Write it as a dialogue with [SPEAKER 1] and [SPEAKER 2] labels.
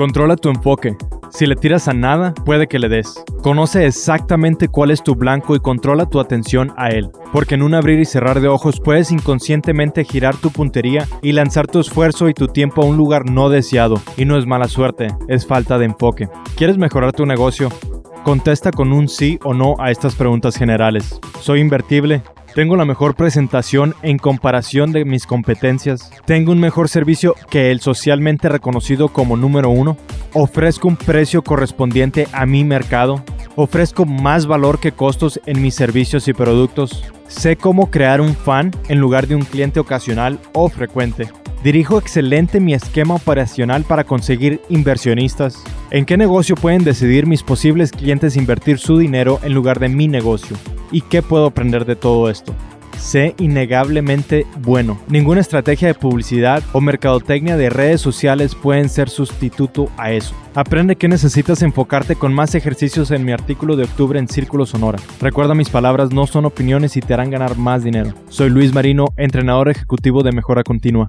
[SPEAKER 1] Controla tu enfoque. Si le tiras a nada, puede que le des. Conoce exactamente cuál es tu blanco y controla tu atención a él, porque en un abrir y cerrar de ojos puedes inconscientemente girar tu puntería y lanzar tu esfuerzo y tu tiempo a un lugar no deseado, y no es mala suerte, es falta de enfoque. ¿Quieres mejorar tu negocio? Contesta con un sí o no a estas preguntas generales. ¿Soy invertible? Tengo la mejor presentación en comparación de mis competencias. Tengo un mejor servicio que el socialmente reconocido como número uno. Ofrezco un precio correspondiente a mi mercado. Ofrezco más valor que costos en mis servicios y productos. Sé cómo crear un fan en lugar de un cliente ocasional o frecuente. Dirijo excelente mi esquema operacional para conseguir inversionistas. ¿En qué negocio pueden decidir mis posibles clientes invertir su dinero en lugar de mi negocio? ¿Y qué puedo aprender de todo esto? Sé innegablemente bueno. Ninguna estrategia de publicidad o mercadotecnia de redes sociales pueden ser sustituto a eso. Aprende que necesitas enfocarte con más ejercicios en mi artículo de octubre en Círculo Sonora. Recuerda mis palabras no son opiniones y te harán ganar más dinero. Soy Luis Marino, entrenador ejecutivo de Mejora Continua.